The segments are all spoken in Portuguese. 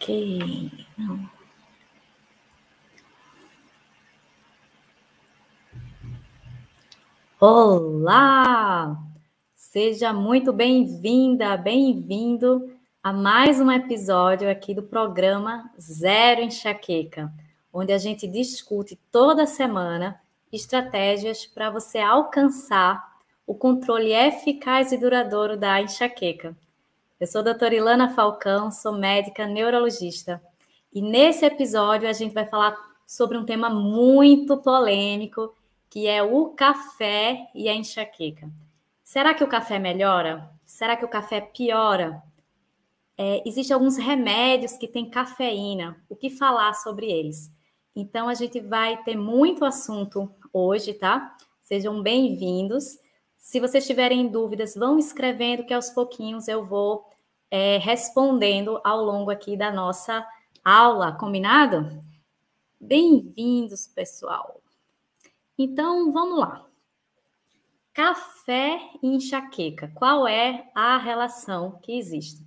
Ok. Não. Olá! Seja muito bem-vinda, bem-vindo a mais um episódio aqui do programa Zero Enxaqueca, onde a gente discute toda semana estratégias para você alcançar o controle eficaz e duradouro da enxaqueca. Eu sou a doutora Ilana Falcão, sou médica neurologista. E nesse episódio a gente vai falar sobre um tema muito polêmico, que é o café e a enxaqueca. Será que o café melhora? Será que o café piora? É, Existem alguns remédios que têm cafeína. O que falar sobre eles? Então a gente vai ter muito assunto hoje, tá? Sejam bem-vindos. Se vocês tiverem dúvidas, vão escrevendo que aos pouquinhos eu vou é, respondendo ao longo aqui da nossa aula, combinado? Bem-vindos, pessoal. Então, vamos lá. Café e enxaqueca, qual é a relação que existe?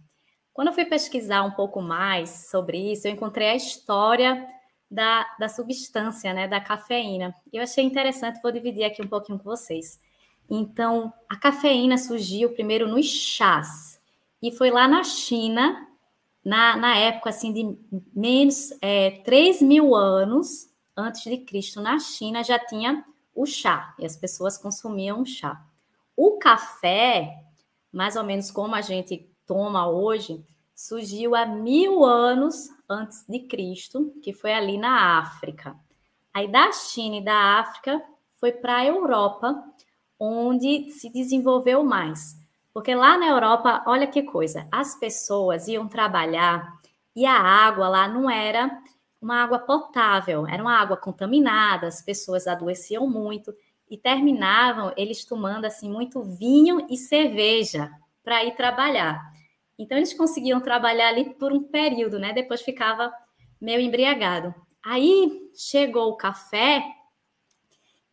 Quando eu fui pesquisar um pouco mais sobre isso, eu encontrei a história da, da substância, né, da cafeína. Eu achei interessante, vou dividir aqui um pouquinho com vocês. Então, a cafeína surgiu primeiro nos chás, e foi lá na China, na, na época assim de menos é, 3 mil anos antes de Cristo, na China já tinha o chá, e as pessoas consumiam chá. O café, mais ou menos como a gente toma hoje, surgiu há mil anos antes de Cristo, que foi ali na África. Aí da China e da África foi para a Europa, onde se desenvolveu mais. Porque lá na Europa, olha que coisa, as pessoas iam trabalhar e a água lá não era uma água potável, era uma água contaminada, as pessoas adoeciam muito e terminavam eles tomando assim muito vinho e cerveja para ir trabalhar. Então eles conseguiam trabalhar ali por um período, né? Depois ficava meio embriagado. Aí chegou o café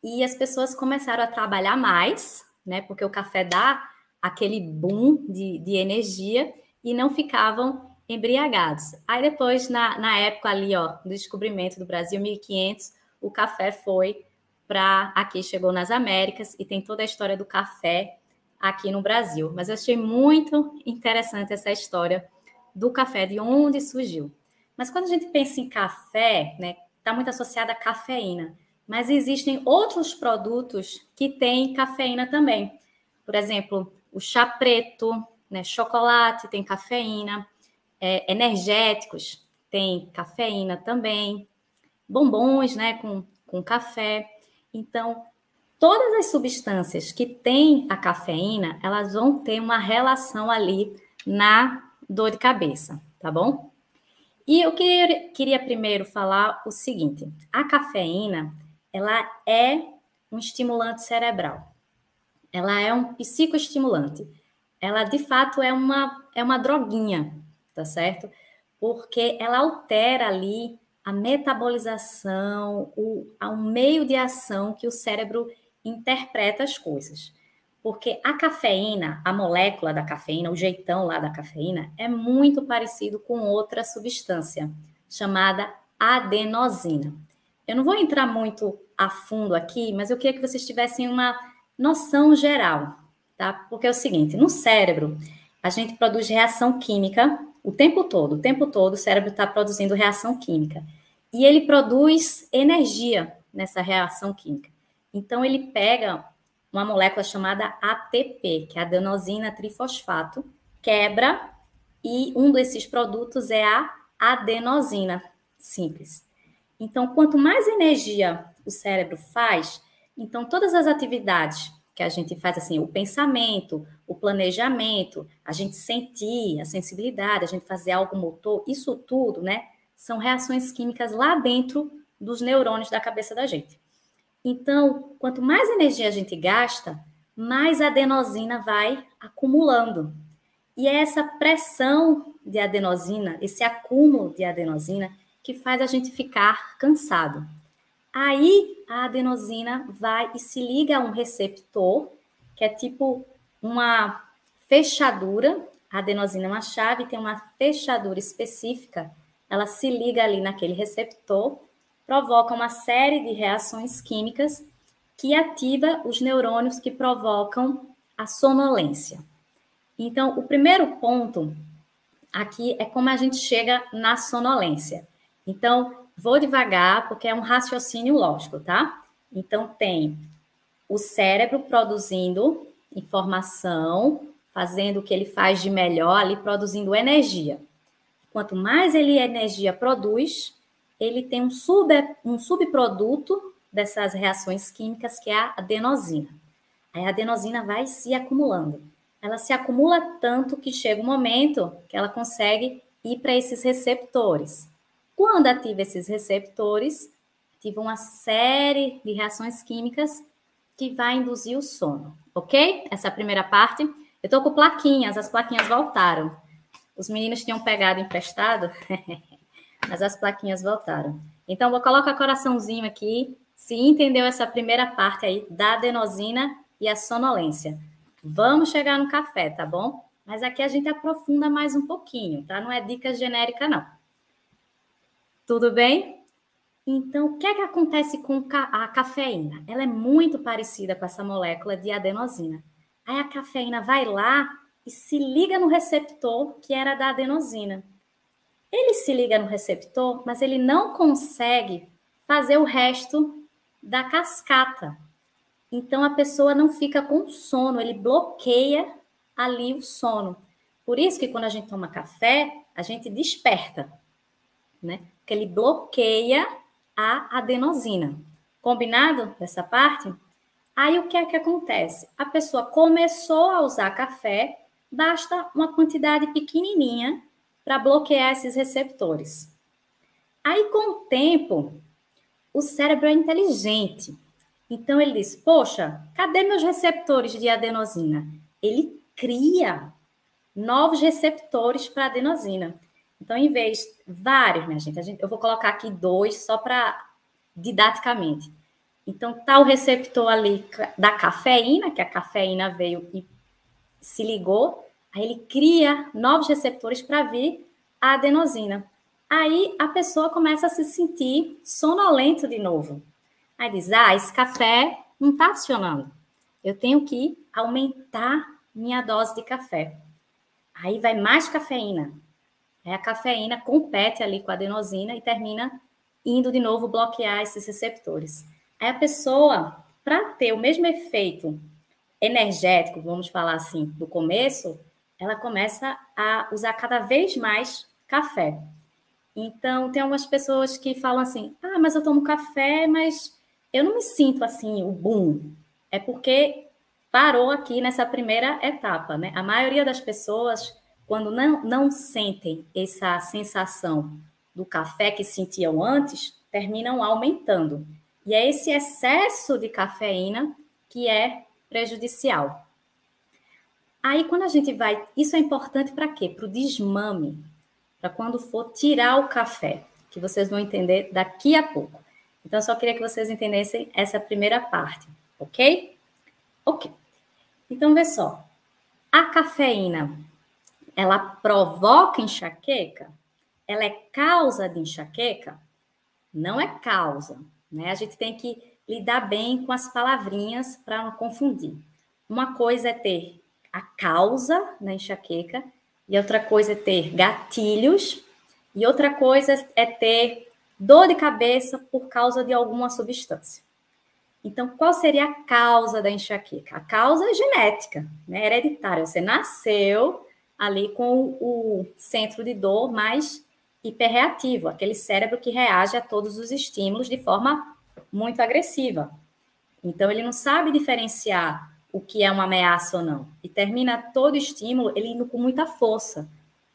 e as pessoas começaram a trabalhar mais, né? Porque o café dá aquele boom de, de energia e não ficavam embriagados. Aí depois, na, na época ali, ó, do descobrimento do Brasil, 1500, o café foi para aqui, chegou nas Américas e tem toda a história do café aqui no Brasil. Mas eu achei muito interessante essa história do café, de onde surgiu. Mas quando a gente pensa em café, né, está muito associada à cafeína. Mas existem outros produtos que têm cafeína também. Por exemplo, o chá preto, né? Chocolate tem cafeína, é, energéticos tem cafeína também, bombons, né? Com, com café. Então, todas as substâncias que têm a cafeína, elas vão ter uma relação ali na dor de cabeça, tá bom? E eu queria, queria primeiro falar o seguinte: a cafeína, ela é um estimulante cerebral ela é um psicoestimulante. Ela, de fato, é uma, é uma droguinha, tá certo? Porque ela altera ali a metabolização, o, o meio de ação que o cérebro interpreta as coisas. Porque a cafeína, a molécula da cafeína, o jeitão lá da cafeína, é muito parecido com outra substância chamada adenosina. Eu não vou entrar muito a fundo aqui, mas eu queria que vocês tivessem uma noção geral, tá? Porque é o seguinte, no cérebro, a gente produz reação química o tempo todo, o tempo todo o cérebro está produzindo reação química. E ele produz energia nessa reação química. Então, ele pega uma molécula chamada ATP, que é adenosina trifosfato, quebra, e um desses produtos é a adenosina, simples. Então, quanto mais energia o cérebro faz, então, todas as atividades que a gente faz, assim, o pensamento, o planejamento, a gente sentir, a sensibilidade, a gente fazer algo motor, isso tudo, né, são reações químicas lá dentro dos neurônios da cabeça da gente. Então, quanto mais energia a gente gasta, mais adenosina vai acumulando. E é essa pressão de adenosina, esse acúmulo de adenosina, que faz a gente ficar cansado. Aí a adenosina vai e se liga a um receptor, que é tipo uma fechadura. A adenosina é uma chave, tem uma fechadura específica ela se liga ali naquele receptor, provoca uma série de reações químicas que ativa os neurônios que provocam a sonolência. Então, o primeiro ponto aqui é como a gente chega na sonolência. Então, vou devagar porque é um raciocínio lógico, tá? Então, tem o cérebro produzindo informação, fazendo o que ele faz de melhor ali, produzindo energia. Quanto mais ele energia produz, ele tem um, sub, um subproduto dessas reações químicas que é a adenosina. Aí a adenosina vai se acumulando. Ela se acumula tanto que chega um momento que ela consegue ir para esses receptores. Quando ativa esses receptores, ativa uma série de reações químicas que vai induzir o sono, ok? Essa é a primeira parte. Eu estou com plaquinhas, as plaquinhas voltaram. Os meninos tinham pegado emprestado, mas as plaquinhas voltaram. Então, vou colocar coraçãozinho aqui, se entendeu essa primeira parte aí da adenosina e a sonolência. Vamos chegar no café, tá bom? Mas aqui a gente aprofunda mais um pouquinho, tá? Não é dica genérica, não. Tudo bem? Então, o que é que acontece com a cafeína? Ela é muito parecida com essa molécula de adenosina. Aí a cafeína vai lá e se liga no receptor que era da adenosina. Ele se liga no receptor, mas ele não consegue fazer o resto da cascata. Então a pessoa não fica com sono, ele bloqueia ali o sono. Por isso que quando a gente toma café, a gente desperta, né? Porque ele bloqueia a adenosina. Combinado dessa parte? Aí o que é que acontece? A pessoa começou a usar café, basta uma quantidade pequenininha para bloquear esses receptores. Aí, com o tempo, o cérebro é inteligente. Então, ele diz: Poxa, cadê meus receptores de adenosina? Ele cria novos receptores para adenosina. Então, em vez vários, minha gente, gente eu vou colocar aqui dois só para didaticamente. Então, tá o receptor ali da cafeína, que a cafeína veio e se ligou, aí ele cria novos receptores para vir a adenosina. Aí a pessoa começa a se sentir sonolento de novo. Aí diz: Ah, esse café não está funcionando. Eu tenho que aumentar minha dose de café. Aí vai mais cafeína. Aí a cafeína compete ali com a adenosina e termina indo de novo bloquear esses receptores. Aí a pessoa, para ter o mesmo efeito energético, vamos falar assim, do começo, ela começa a usar cada vez mais café. Então, tem algumas pessoas que falam assim: ah, mas eu tomo café, mas eu não me sinto assim, o boom. É porque parou aqui nessa primeira etapa, né? A maioria das pessoas, quando não, não sentem essa sensação do café que sentiam antes, terminam aumentando. E é esse excesso de cafeína que é prejudicial. Aí, quando a gente vai. Isso é importante para quê? Para o desmame. Para quando for tirar o café, que vocês vão entender daqui a pouco. Então, só queria que vocês entendessem essa primeira parte, ok? Ok. Então, vê só. A cafeína, ela provoca enxaqueca? Ela é causa de enxaqueca? Não é causa, né? A gente tem que lidar bem com as palavrinhas para não confundir. Uma coisa é ter a causa da enxaqueca, e outra coisa é ter gatilhos, e outra coisa é ter dor de cabeça por causa de alguma substância. Então, qual seria a causa da enxaqueca? A causa é genética, né, hereditária. Você nasceu ali com o centro de dor mais hiperreativo, aquele cérebro que reage a todos os estímulos de forma muito agressiva. Então, ele não sabe diferenciar o que é uma ameaça ou não. E termina todo estímulo ele indo com muita força.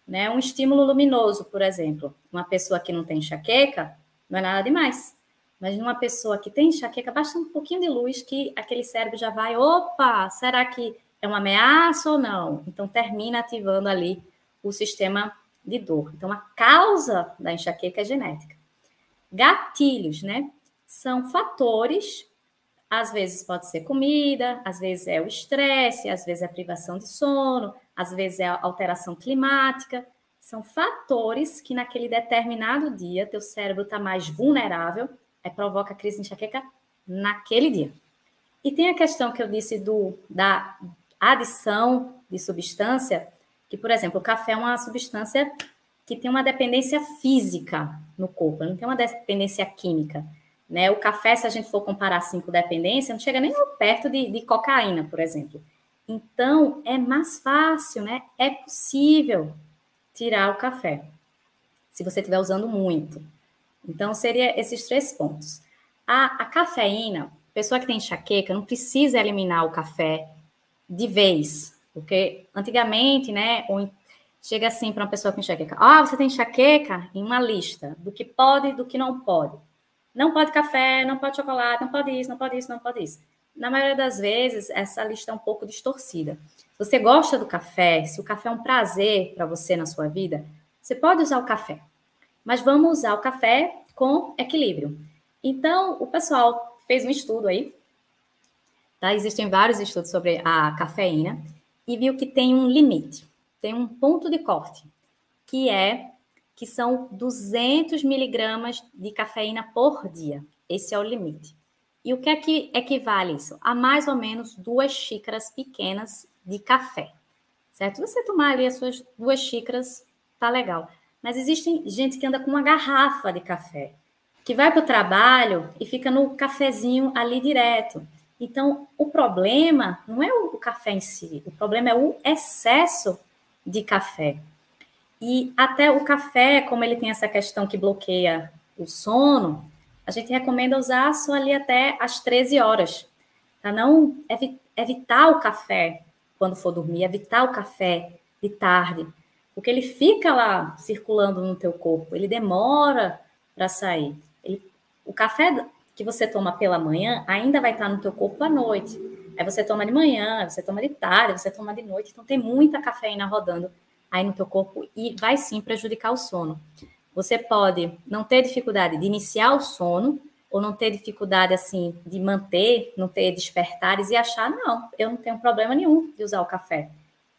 Né? Um estímulo luminoso, por exemplo. Uma pessoa que não tem enxaqueca, não é nada demais. Mas numa pessoa que tem enxaqueca, basta um pouquinho de luz que aquele cérebro já vai, opa, será que é uma ameaça ou não? Então termina ativando ali o sistema de dor. Então a causa da enxaqueca é genética. Gatilhos, né? São fatores às vezes pode ser comida, às vezes é o estresse, às vezes é a privação de sono, às vezes é a alteração climática. São fatores que naquele determinado dia teu cérebro está mais vulnerável, aí provoca crise de enxaqueca naquele dia. E tem a questão que eu disse do da adição de substância, que, por exemplo, o café é uma substância que tem uma dependência física no corpo, não tem uma dependência química. Né? O café, se a gente for comparar assim com dependência, não chega nem perto de, de cocaína, por exemplo. Então, é mais fácil, né? É possível tirar o café, se você estiver usando muito. Então, seria esses três pontos. A, a cafeína, pessoa que tem enxaqueca, não precisa eliminar o café de vez, porque antigamente, né, chega assim para uma pessoa com enxaqueca, ah, você tem enxaqueca? Em uma lista do que pode e do que não pode. Não pode café, não pode chocolate, não pode isso, não pode isso, não pode isso. Na maioria das vezes, essa lista é um pouco distorcida. Você gosta do café, se o café é um prazer para você na sua vida, você pode usar o café. Mas vamos usar o café com equilíbrio. Então, o pessoal fez um estudo aí, tá? Existem vários estudos sobre a cafeína e viu que tem um limite, tem um ponto de corte, que é que são 200 miligramas de cafeína por dia. Esse é o limite. E o que é que equivale isso? A mais ou menos duas xícaras pequenas de café, certo? Você tomar ali as suas duas xícaras, tá legal. Mas existe gente que anda com uma garrafa de café, que vai para o trabalho e fica no cafezinho ali direto. Então, o problema não é o café em si, o problema é o excesso de café. E até o café, como ele tem essa questão que bloqueia o sono, a gente recomenda usar só ali até as 13 horas, para não evi evitar o café quando for dormir, evitar o café de tarde, porque ele fica lá circulando no teu corpo, ele demora para sair. Ele, o café que você toma pela manhã ainda vai estar no teu corpo à noite. Aí você toma de manhã, você toma de tarde, você toma de noite, então tem muita cafeína rodando aí no teu corpo e vai sim prejudicar o sono. Você pode não ter dificuldade de iniciar o sono ou não ter dificuldade assim de manter, não ter despertares e achar não, eu não tenho problema nenhum de usar o café.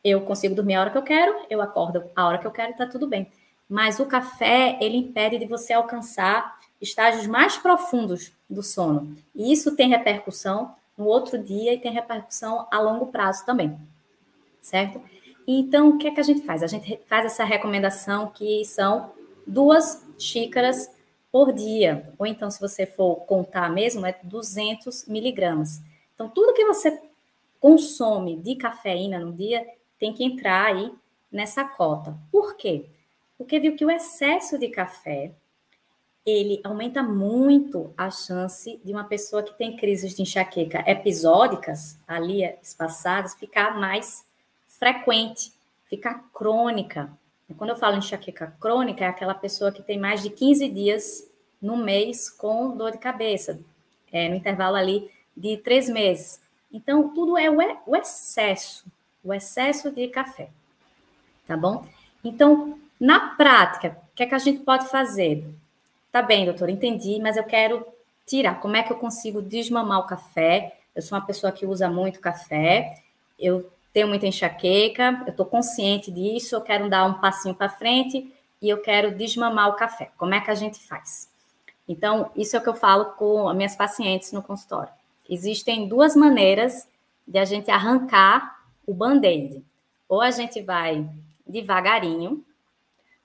Eu consigo dormir a hora que eu quero, eu acordo a hora que eu quero e tá tudo bem. Mas o café, ele impede de você alcançar estágios mais profundos do sono. E isso tem repercussão no outro dia e tem repercussão a longo prazo também. Certo? Então, o que é que a gente faz? A gente faz essa recomendação que são duas xícaras por dia. Ou então, se você for contar mesmo, é 200 miligramas. Então, tudo que você consome de cafeína no dia tem que entrar aí nessa cota. Por quê? Porque viu que o excesso de café ele aumenta muito a chance de uma pessoa que tem crises de enxaqueca episódicas, ali espaçadas, ficar mais frequente, ficar crônica. Quando eu falo enxaqueca crônica, é aquela pessoa que tem mais de 15 dias no mês com dor de cabeça, é, no intervalo ali de três meses. Então, tudo é o excesso, o excesso de café, tá bom? Então, na prática, o que é que a gente pode fazer? Tá bem, doutor, entendi, mas eu quero tirar. Como é que eu consigo desmamar o café? Eu sou uma pessoa que usa muito café, eu tenho muita enxaqueca, eu estou consciente disso, eu quero dar um passinho para frente e eu quero desmamar o café. Como é que a gente faz? Então, isso é o que eu falo com as minhas pacientes no consultório. Existem duas maneiras de a gente arrancar o band-aid. Ou a gente vai devagarinho,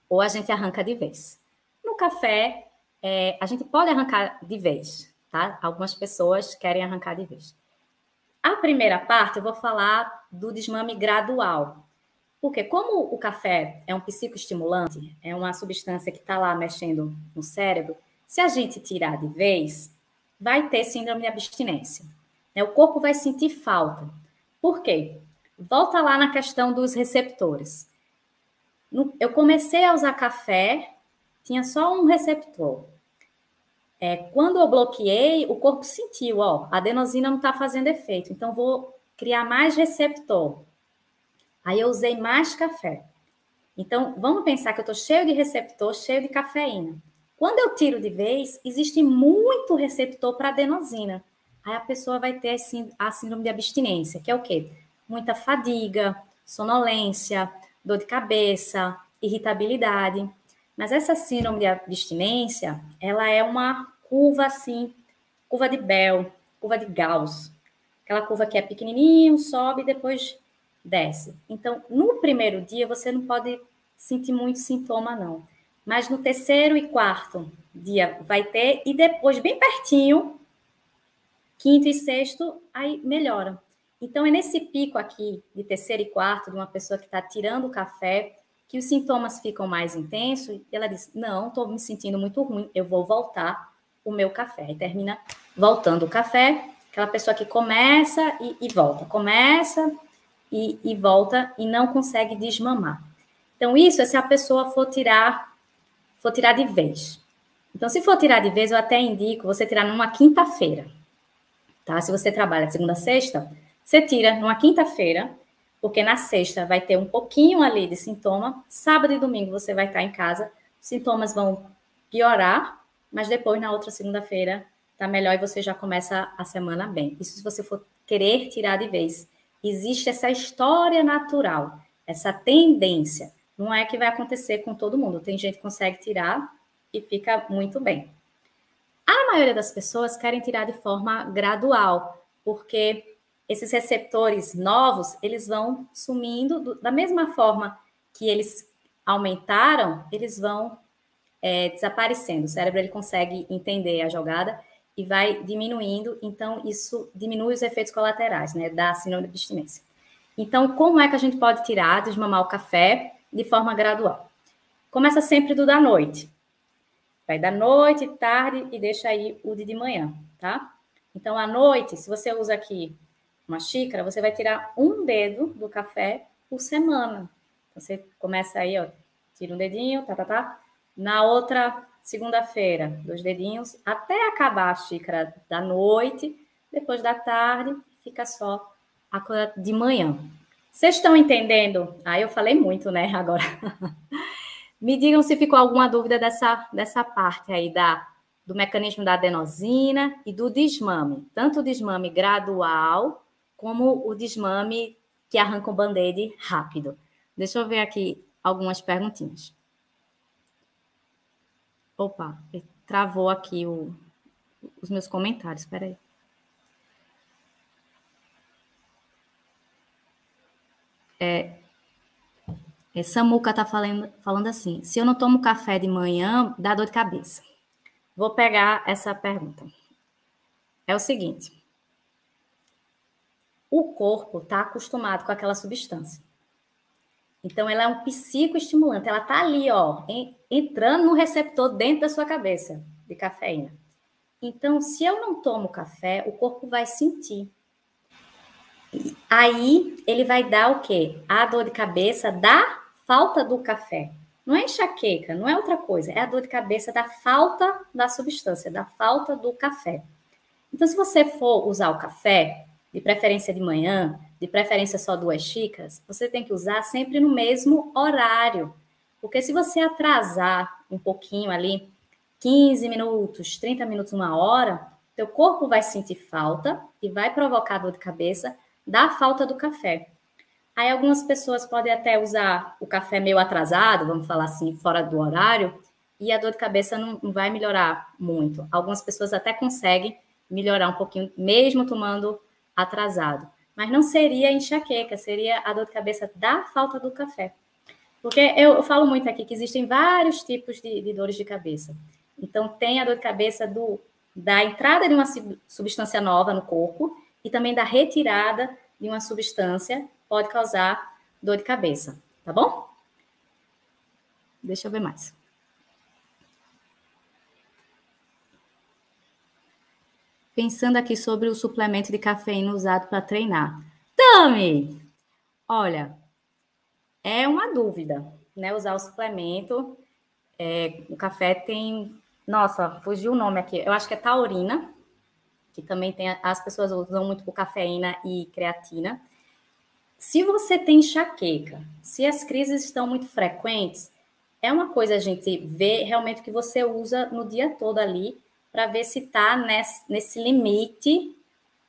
ou a gente arranca de vez. No café, é, a gente pode arrancar de vez, tá? Algumas pessoas querem arrancar de vez. A primeira parte eu vou falar do desmame gradual. Porque como o café é um psicoestimulante, é uma substância que está lá mexendo no cérebro, se a gente tirar de vez, vai ter síndrome de abstinência. Né? O corpo vai sentir falta. Por quê? Volta lá na questão dos receptores. Eu comecei a usar café, tinha só um receptor. É, quando eu bloqueei, o corpo sentiu, ó, a adenosina não está fazendo efeito, então vou criar mais receptor. Aí eu usei mais café. Então, vamos pensar que eu estou cheio de receptor, cheio de cafeína. Quando eu tiro de vez, existe muito receptor para adenosina. Aí a pessoa vai ter a síndrome de abstinência, que é o quê? Muita fadiga, sonolência, dor de cabeça, irritabilidade. Mas essa síndrome de abstinência, ela é uma curva assim, curva de Bell, curva de Gauss. Aquela curva que é pequenininho, sobe e depois desce. Então, no primeiro dia, você não pode sentir muito sintoma, não. Mas no terceiro e quarto dia vai ter, e depois, bem pertinho, quinto e sexto, aí melhora. Então, é nesse pico aqui, de terceiro e quarto, de uma pessoa que está tirando o café, que os sintomas ficam mais intensos, e ela diz: Não, estou me sentindo muito ruim, eu vou voltar o meu café. E termina voltando o café, aquela pessoa que começa e, e volta, começa e, e volta e não consegue desmamar. Então, isso é se a pessoa for tirar, for tirar de vez. Então, se for tirar de vez, eu até indico você tirar numa quinta-feira. Tá? Se você trabalha de segunda a sexta, você tira numa quinta-feira, porque na sexta vai ter um pouquinho ali de sintoma. Sábado e domingo você vai estar em casa, sintomas vão piorar, mas depois na outra segunda-feira tá melhor e você já começa a semana bem. Isso se você for querer tirar de vez. Existe essa história natural, essa tendência. Não é que vai acontecer com todo mundo. Tem gente que consegue tirar e fica muito bem. A maioria das pessoas querem tirar de forma gradual, porque esses receptores novos, eles vão sumindo do, da mesma forma que eles aumentaram, eles vão é, desaparecendo. O cérebro ele consegue entender a jogada e vai diminuindo, então isso diminui os efeitos colaterais, né, da síndrome de abstinência. Então, como é que a gente pode tirar, desmamar o café de forma gradual? Começa sempre do da noite. Vai da noite, tarde e deixa aí o de, de manhã, tá? Então, à noite, se você usa aqui uma xícara, você vai tirar um dedo do café por semana. Você começa aí, ó, tira um dedinho, tá, tá, tá. Na outra segunda-feira, dois dedinhos, até acabar a xícara da noite, depois da tarde, fica só a coisa de manhã. Vocês estão entendendo? Ah, eu falei muito, né, agora. Me digam se ficou alguma dúvida dessa, dessa parte aí da, do mecanismo da adenosina e do desmame. Tanto o desmame gradual como o desmame que arranca o band-aid rápido. Deixa eu ver aqui algumas perguntinhas. Opa, travou aqui o, os meus comentários, espera aí. É, é, Samuca está falando, falando assim: se eu não tomo café de manhã, dá dor de cabeça. Vou pegar essa pergunta. É o seguinte: o corpo está acostumado com aquela substância. Então, ela é um psicoestimulante. Ela está ali, ó, entrando no receptor dentro da sua cabeça de cafeína. Então, se eu não tomo café, o corpo vai sentir. Aí, ele vai dar o quê? A dor de cabeça da falta do café. Não é enxaqueca, não é outra coisa. É a dor de cabeça da falta da substância, da falta do café. Então, se você for usar o café, de preferência de manhã, de preferência só duas xícaras, você tem que usar sempre no mesmo horário. Porque se você atrasar um pouquinho ali, 15 minutos, 30 minutos, uma hora, teu corpo vai sentir falta e vai provocar dor de cabeça da falta do café. Aí algumas pessoas podem até usar o café meio atrasado, vamos falar assim, fora do horário, e a dor de cabeça não, não vai melhorar muito. Algumas pessoas até conseguem melhorar um pouquinho, mesmo tomando atrasado. Mas não seria enxaqueca, seria a dor de cabeça da falta do café. Porque eu, eu falo muito aqui que existem vários tipos de, de, dores de cabeça. Então, tem a dor de cabeça do, da entrada de uma substância nova no corpo e também da retirada de uma substância pode causar dor de cabeça, tá bom? Deixa eu ver mais. Pensando aqui sobre o suplemento de cafeína usado para treinar. Tami, olha, é uma dúvida, né? Usar o suplemento. É, o café tem. Nossa, fugiu o nome aqui. Eu acho que é taurina, que também tem. As pessoas usam muito por cafeína e creatina. Se você tem enxaqueca, se as crises estão muito frequentes, é uma coisa a gente ver realmente o que você usa no dia todo ali para ver se está nesse, nesse limite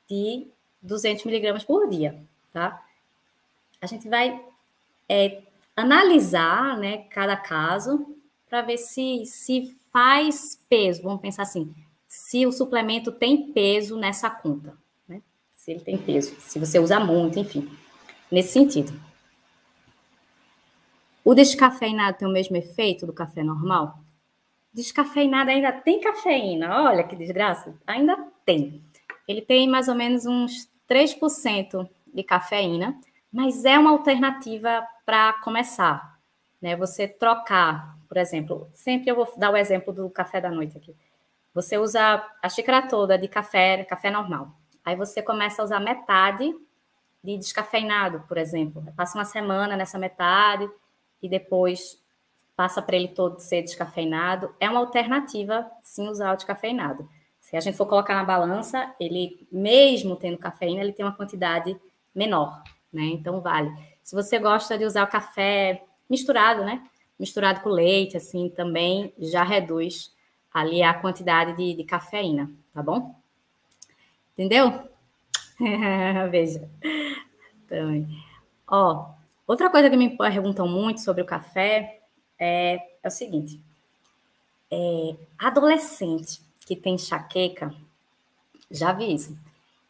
de 200 miligramas por dia, tá? A gente vai é, analisar, né, cada caso para ver se se faz peso. Vamos pensar assim, se o suplemento tem peso nessa conta, né? Se ele tem peso, se você usa muito, enfim, nesse sentido. O descafeinado tem o mesmo efeito do café normal? Descafeinado ainda tem cafeína, olha que desgraça, ainda tem. Ele tem mais ou menos uns 3% de cafeína, mas é uma alternativa para começar, né? Você trocar, por exemplo, sempre eu vou dar o exemplo do café da noite aqui. Você usa a xícara toda de café, café normal. Aí você começa a usar metade de descafeinado, por exemplo. Passa uma semana nessa metade, e depois passa para ele todo ser descafeinado, é uma alternativa, sim, usar o descafeinado. Se a gente for colocar na balança, ele, mesmo tendo cafeína, ele tem uma quantidade menor, né? Então, vale. Se você gosta de usar o café misturado, né? Misturado com leite, assim, também já reduz ali a quantidade de, de cafeína, tá bom? Entendeu? Veja. Também. Ó, Outra coisa que me perguntam muito sobre o café é, é o seguinte: é, adolescente que tem enxaqueca, já vi isso,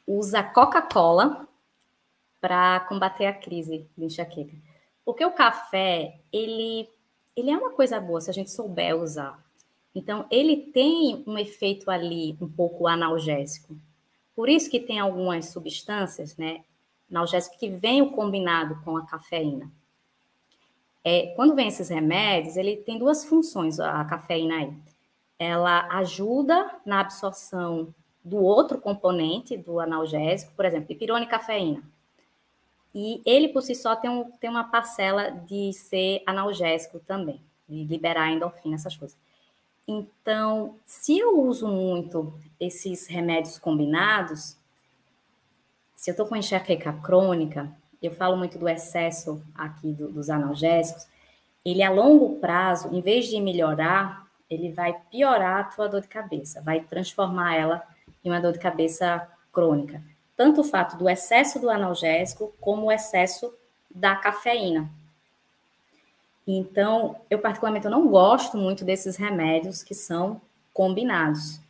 usa Coca-Cola para combater a crise de enxaqueca. Porque o café, ele, ele é uma coisa boa se a gente souber usar. Então, ele tem um efeito ali um pouco analgésico. Por isso que tem algumas substâncias, né? analgésico que vem combinado com a cafeína. É, quando vem esses remédios, ele tem duas funções, a cafeína aí. Ela ajuda na absorção do outro componente do analgésico, por exemplo, pipirona e cafeína. E ele, por si só, tem, um, tem uma parcela de ser analgésico também, de liberar endorfina, essas coisas. Então, se eu uso muito esses remédios combinados, se eu estou com enxaqueca crônica, eu falo muito do excesso aqui do, dos analgésicos, ele a longo prazo, em vez de melhorar, ele vai piorar a tua dor de cabeça, vai transformar ela em uma dor de cabeça crônica. Tanto o fato do excesso do analgésico como o excesso da cafeína. Então, eu particularmente eu não gosto muito desses remédios que são combinados,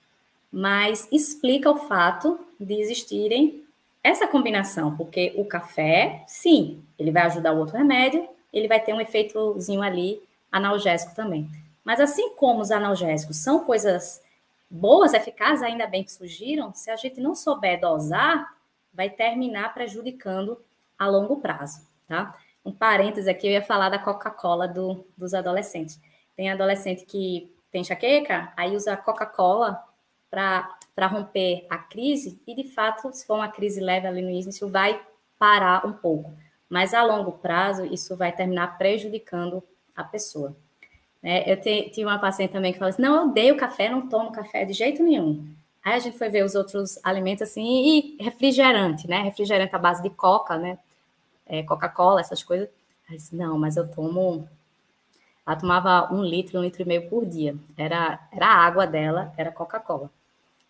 mas explica o fato de existirem essa combinação, porque o café, sim, ele vai ajudar o outro remédio, ele vai ter um efeitozinho ali analgésico também. Mas assim como os analgésicos são coisas boas, eficazes, ainda bem que surgiram, se a gente não souber dosar, vai terminar prejudicando a longo prazo, tá? Um parêntese aqui, eu ia falar da Coca-Cola do, dos adolescentes. Tem adolescente que tem enxaqueca, aí usa Coca-Cola para romper a crise, e de fato, se for uma crise leve ali no início, vai parar um pouco. Mas a longo prazo, isso vai terminar prejudicando a pessoa. É, eu tive uma paciente também que falou assim: não, eu odeio café, não tomo café de jeito nenhum. Aí a gente foi ver os outros alimentos assim, e refrigerante, né? Refrigerante à base de coca, né? É, Coca-Cola, essas coisas. Aí disse, não, mas eu tomo. Ela tomava um litro, um litro e meio por dia. Era, era a água dela, era Coca-Cola.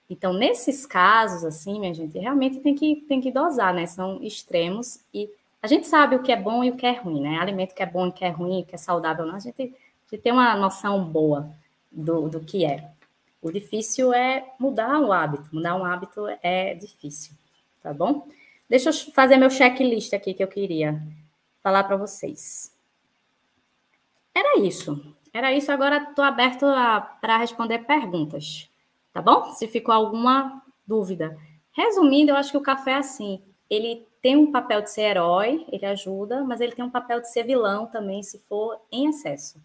Então, nesses casos, assim, minha gente, realmente tem que, tem que dosar, né? São extremos e a gente sabe o que é bom e o que é ruim, né? Alimento que é bom e que é ruim, que é saudável, não. A gente, a gente tem uma noção boa do, do que é. O difícil é mudar um hábito. Mudar um hábito é difícil, tá bom? Deixa eu fazer meu checklist aqui que eu queria falar para vocês. Era isso. Era isso. Agora estou aberto para responder perguntas tá bom? Se ficou alguma dúvida. Resumindo, eu acho que o café é assim, ele tem um papel de ser herói, ele ajuda, mas ele tem um papel de ser vilão também, se for em excesso.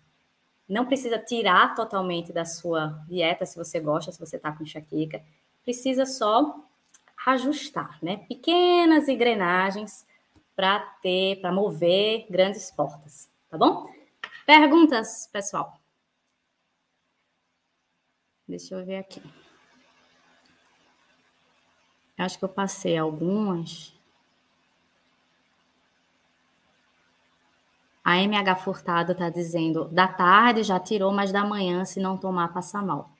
Não precisa tirar totalmente da sua dieta, se você gosta, se você está com enxaqueca. Precisa só ajustar, né? Pequenas engrenagens para ter, para mover grandes portas, tá bom? Perguntas, pessoal? Deixa eu ver aqui. Acho que eu passei algumas. A MH Furtado está dizendo: da tarde já tirou, mas da manhã, se não tomar, passa mal.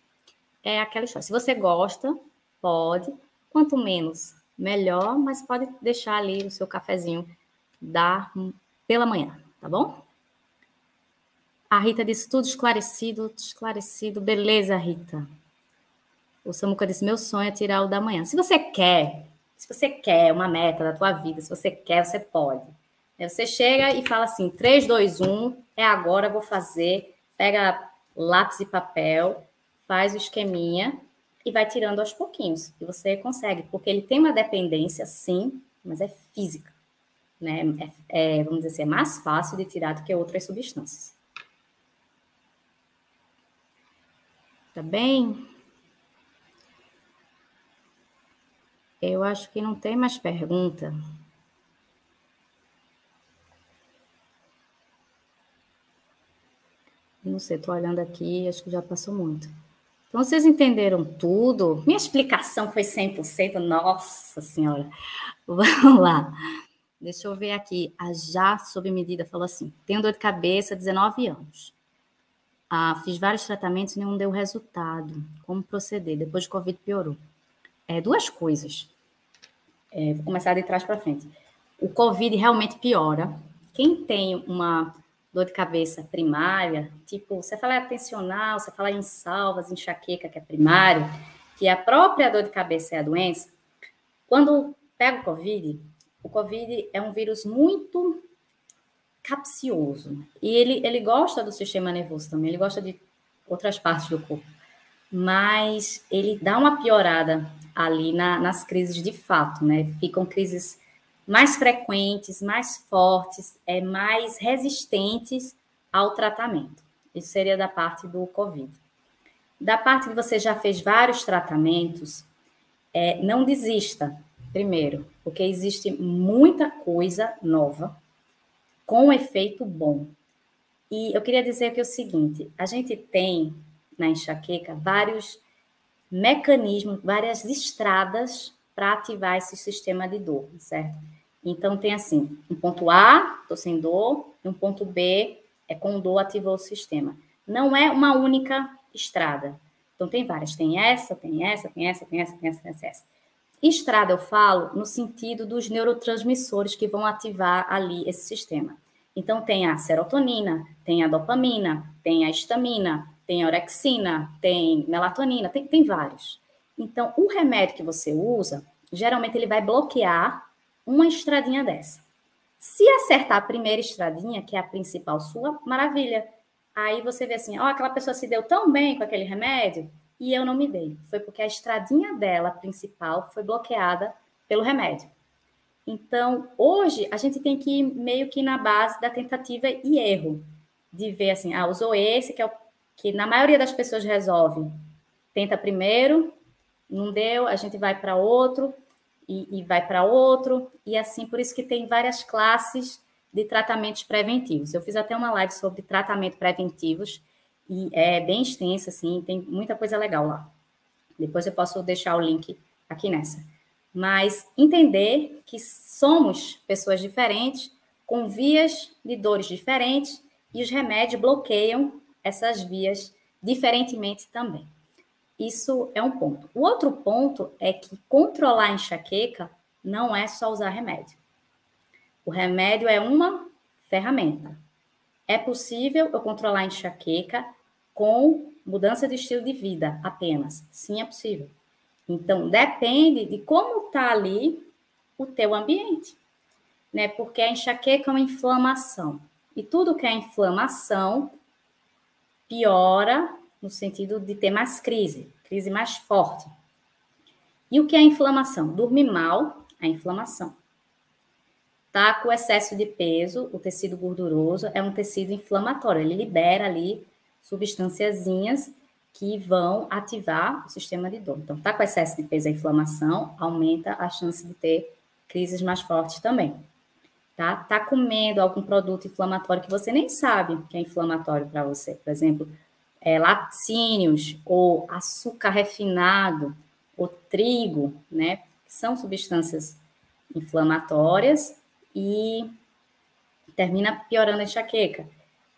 É aquela história. Se você gosta, pode. Quanto menos, melhor, mas pode deixar ali o seu cafezinho da, pela manhã, tá bom? A Rita disse tudo esclarecido, esclarecido. Beleza, Rita. O Samuca disse: meu sonho é tirar o da manhã. Se você quer, se você quer uma meta da tua vida, se você quer, você pode. Você chega e fala assim: 3, 2, 1, é agora, vou fazer. Pega lápis e papel, faz o esqueminha e vai tirando aos pouquinhos. E você consegue, porque ele tem uma dependência, sim, mas é física. Né? É, é, vamos dizer assim, é mais fácil de tirar do que outras substâncias. Tá bem? Eu acho que não tem mais pergunta. Não sei, estou olhando aqui, acho que já passou muito. Então, vocês entenderam tudo? Minha explicação foi 100%? Nossa Senhora! Vamos lá. Deixa eu ver aqui. A Já Sob Medida falou assim: tenho dor de cabeça, 19 anos. Ah, fiz vários tratamentos e nenhum deu resultado. Como proceder? Depois de Covid piorou. É, duas coisas. É, vou começar de trás para frente. O Covid realmente piora. Quem tem uma dor de cabeça primária, tipo, você fala atencional, você fala em salvas, enxaqueca, que é primário, que a própria dor de cabeça é a doença, quando pega o Covid, o Covid é um vírus muito capcioso. E ele, ele gosta do sistema nervoso também, ele gosta de outras partes do corpo. Mas ele dá uma piorada ali na, nas crises de fato, né? Ficam crises mais frequentes, mais fortes, é, mais resistentes ao tratamento. Isso seria da parte do COVID. Da parte que você já fez vários tratamentos, é, não desista, primeiro, porque existe muita coisa nova com efeito bom. E eu queria dizer que é o seguinte: a gente tem na enxaqueca vários mecanismos, várias estradas para ativar esse sistema de dor, certo? Então tem assim, um ponto A, estou sem dor, e um ponto B é com dor ativou o sistema. Não é uma única estrada. Então tem várias, tem essa, tem essa, tem essa, tem essa, tem essa, tem essa. Tem essa. Estrada eu falo no sentido dos neurotransmissores que vão ativar ali esse sistema. Então tem a serotonina, tem a dopamina, tem a histamina, tem a orexina, tem melatonina, tem, tem vários. Então, o remédio que você usa, geralmente ele vai bloquear uma estradinha dessa. Se acertar a primeira estradinha, que é a principal sua, maravilha. Aí você vê assim, ó, oh, aquela pessoa se deu tão bem com aquele remédio, e eu não me dei. Foi porque a estradinha dela principal foi bloqueada pelo remédio. Então, hoje, a gente tem que ir meio que na base da tentativa e erro, de ver assim, ah, usou esse, que é o que na maioria das pessoas resolve. Tenta primeiro, não deu, a gente vai para outro, e, e vai para outro, e assim, por isso que tem várias classes de tratamentos preventivos. Eu fiz até uma live sobre tratamento preventivos, e é bem extensa, assim, tem muita coisa legal lá. Depois eu posso deixar o link aqui nessa. Mas entender que somos pessoas diferentes, com vias de dores diferentes, e os remédios bloqueiam essas vias diferentemente também. Isso é um ponto. O outro ponto é que controlar a enxaqueca não é só usar remédio. O remédio é uma ferramenta. É possível eu controlar a enxaqueca com mudança de estilo de vida apenas. Sim, é possível. Então, depende de como está ali o teu ambiente, né? Porque a enxaqueca é uma inflamação. E tudo que é inflamação piora no sentido de ter mais crise, crise mais forte. E o que é inflamação? Dormir mal, a inflamação. Tá com excesso de peso, o tecido gorduroso é um tecido inflamatório, ele libera ali substânciazinhas que vão ativar o sistema de dor. Então, tá com excesso de peso, a inflamação aumenta a chance de ter crises mais fortes também. Tá? Tá comendo algum produto inflamatório que você nem sabe que é inflamatório para você. Por exemplo, é, laticínios ou açúcar refinado ou trigo, né? São substâncias inflamatórias e termina piorando a enxaqueca.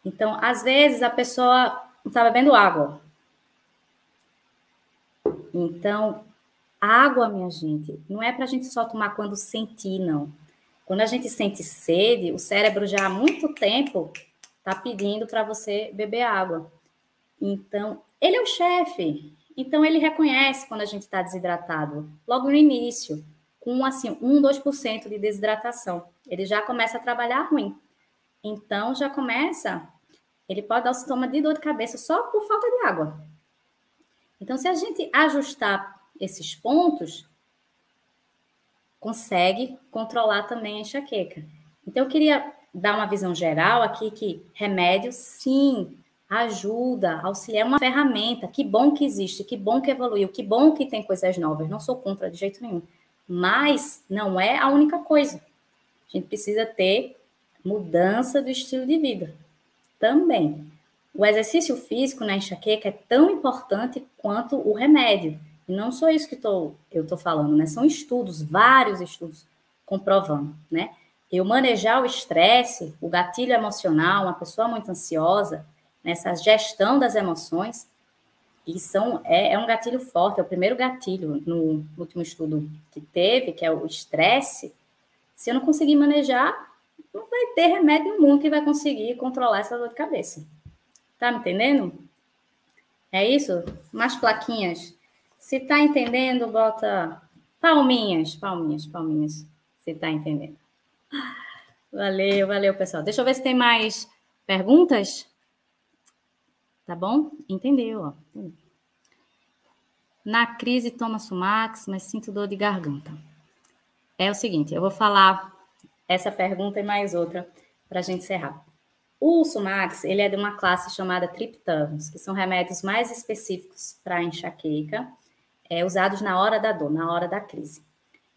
Então, às vezes, a pessoa não está bebendo água. Então, água, minha gente, não é para a gente só tomar quando sentir, não. Quando a gente sente sede, o cérebro já há muito tempo tá pedindo para você beber água. Então, ele é o chefe. Então, ele reconhece quando a gente está desidratado, logo no início, com assim, 1, 2% de desidratação. Ele já começa a trabalhar ruim. Então, já começa, ele pode dar o sintoma de dor de cabeça só por falta de água. Então, se a gente ajustar esses pontos, consegue controlar também a enxaqueca. Então, eu queria dar uma visão geral aqui que remédio, sim, ajuda, auxilia, é uma ferramenta. Que bom que existe, que bom que evoluiu, que bom que tem coisas novas. Não sou contra de jeito nenhum. Mas não é a única coisa. A gente precisa ter mudança do estilo de vida também. O exercício físico na enxaqueca é tão importante quanto o remédio. E não só isso que tô, eu estou falando, né? São estudos, vários estudos comprovando, né? Eu manejar o estresse, o gatilho emocional, uma pessoa muito ansiosa, nessa gestão das emoções, e são, é, é um gatilho forte, é o primeiro gatilho no último estudo que teve, que é o estresse. Se eu não conseguir manejar, não vai ter remédio mundo que vai conseguir controlar essa dor de cabeça. Tá me entendendo? É isso? Mais plaquinhas. Se tá entendendo, bota palminhas, palminhas, palminhas. Se tá entendendo. Valeu, valeu, pessoal. Deixa eu ver se tem mais perguntas. Tá bom? Entendeu, ó. Na crise toma Sumax, mas sinto dor de garganta. É o seguinte, eu vou falar essa pergunta e mais outra para a gente encerrar. O Sumax, ele é de uma classe chamada triptanos, que são remédios mais específicos para enxaqueca, é, usados na hora da dor, na hora da crise.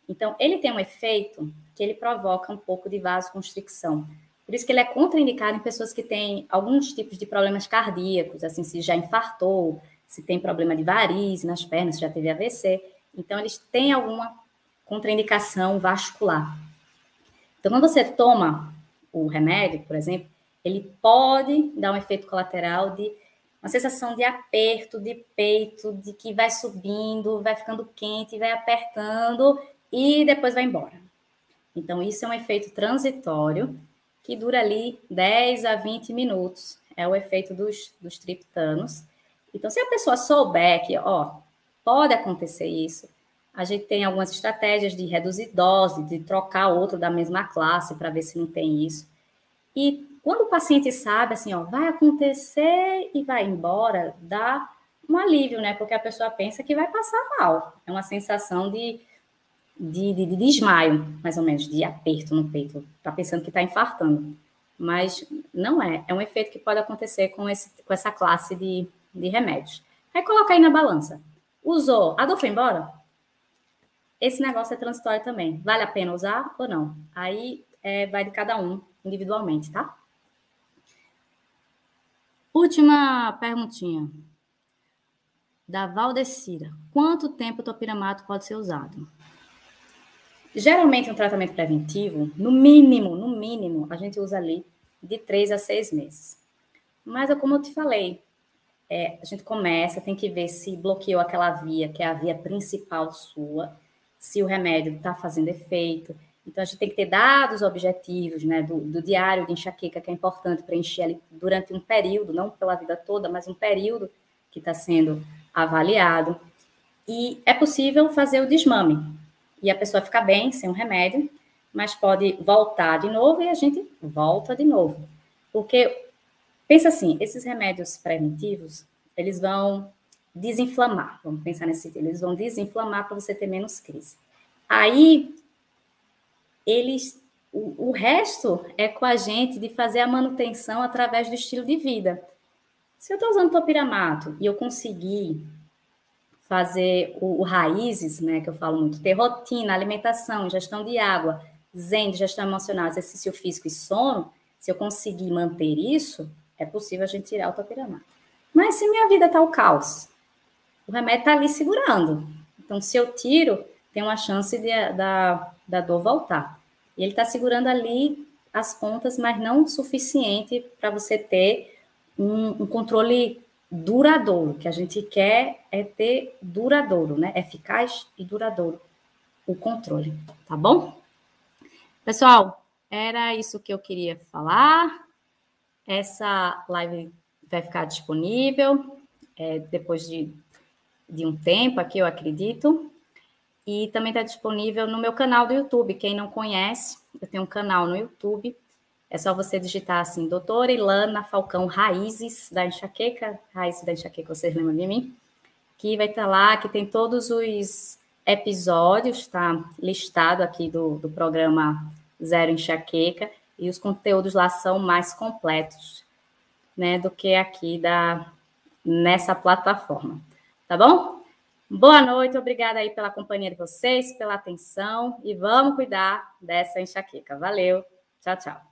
Então, ele tem um efeito que ele provoca um pouco de vasoconstricção. Por isso que ele é contraindicado em pessoas que têm alguns tipos de problemas cardíacos, assim, se já infartou, se tem problema de varize nas pernas, se já teve AVC. Então, eles têm alguma contraindicação vascular. Então, quando você toma o remédio, por exemplo, ele pode dar um efeito colateral de uma sensação de aperto de peito, de que vai subindo, vai ficando quente, vai apertando e depois vai embora. Então, isso é um efeito transitório que dura ali 10 a 20 minutos. É o efeito dos, dos triptanos. Então, se a pessoa souber que, ó, pode acontecer isso, a gente tem algumas estratégias de reduzir dose, de trocar outro da mesma classe para ver se não tem isso. E quando o paciente sabe assim, ó, vai acontecer e vai embora, dá um alívio, né? Porque a pessoa pensa que vai passar mal. É uma sensação de, de, de, de desmaio, mais ou menos, de aperto no peito. Tá pensando que está infartando. Mas não é. É um efeito que pode acontecer com, esse, com essa classe de, de remédios. Aí coloca aí na balança. Usou, a dor foi embora? Esse negócio é transitório também. Vale a pena usar ou não? Aí é, vai de cada um individualmente, tá? Última perguntinha. Da Valdecira. Quanto tempo o topiramato pode ser usado? Geralmente, um tratamento preventivo, no mínimo, no mínimo, a gente usa ali de três a seis meses. Mas, é como eu te falei, é, a gente começa, tem que ver se bloqueou aquela via, que é a via principal sua, se o remédio está fazendo efeito. Então, a gente tem que ter dados objetivos, né, do, do diário de enxaqueca, que é importante preencher ali durante um período, não pela vida toda, mas um período que está sendo avaliado. E é possível fazer o desmame. E a pessoa fica bem sem o remédio, mas pode voltar de novo e a gente volta de novo. Porque, pensa assim, esses remédios preventivos, eles vão desinflamar. Vamos pensar nesse sentido. Eles vão desinflamar para você ter menos crise. Aí, eles, o, o resto é com a gente de fazer a manutenção através do estilo de vida. Se eu estou usando topiramato e eu conseguir fazer o, o, raízes, né, que eu falo muito, ter rotina, alimentação, gestão de água, zen, gestão emocional, exercício físico e sono, se eu conseguir manter isso, é possível a gente tirar o topiramato. Mas se minha vida está o caos, o remédio está ali segurando. Então, se eu tiro, tem uma chance de, da, da dor voltar. E ele está segurando ali as pontas, mas não o suficiente para você ter um, um, controle duradouro. O que a gente quer é ter duradouro, né? Eficaz e duradouro o controle, tá bom? Pessoal, era isso que eu queria falar. essa live vai ficar disponível é, depois de, de um tempo aqui, eu acredito. E também está disponível no meu canal do YouTube. Quem não conhece, eu tenho um canal no YouTube. É só você digitar assim, doutora Ilana Falcão Raízes da Enxaqueca, Raízes da Enxaqueca, vocês lembram de mim? Que vai estar tá lá, que tem todos os episódios, está listado aqui do, do programa Zero Enxaqueca, e os conteúdos lá são mais completos, né, do que aqui da nessa plataforma. Tá bom? Boa noite, obrigada aí pela companhia de vocês, pela atenção e vamos cuidar dessa enxaqueca. Valeu, tchau, tchau.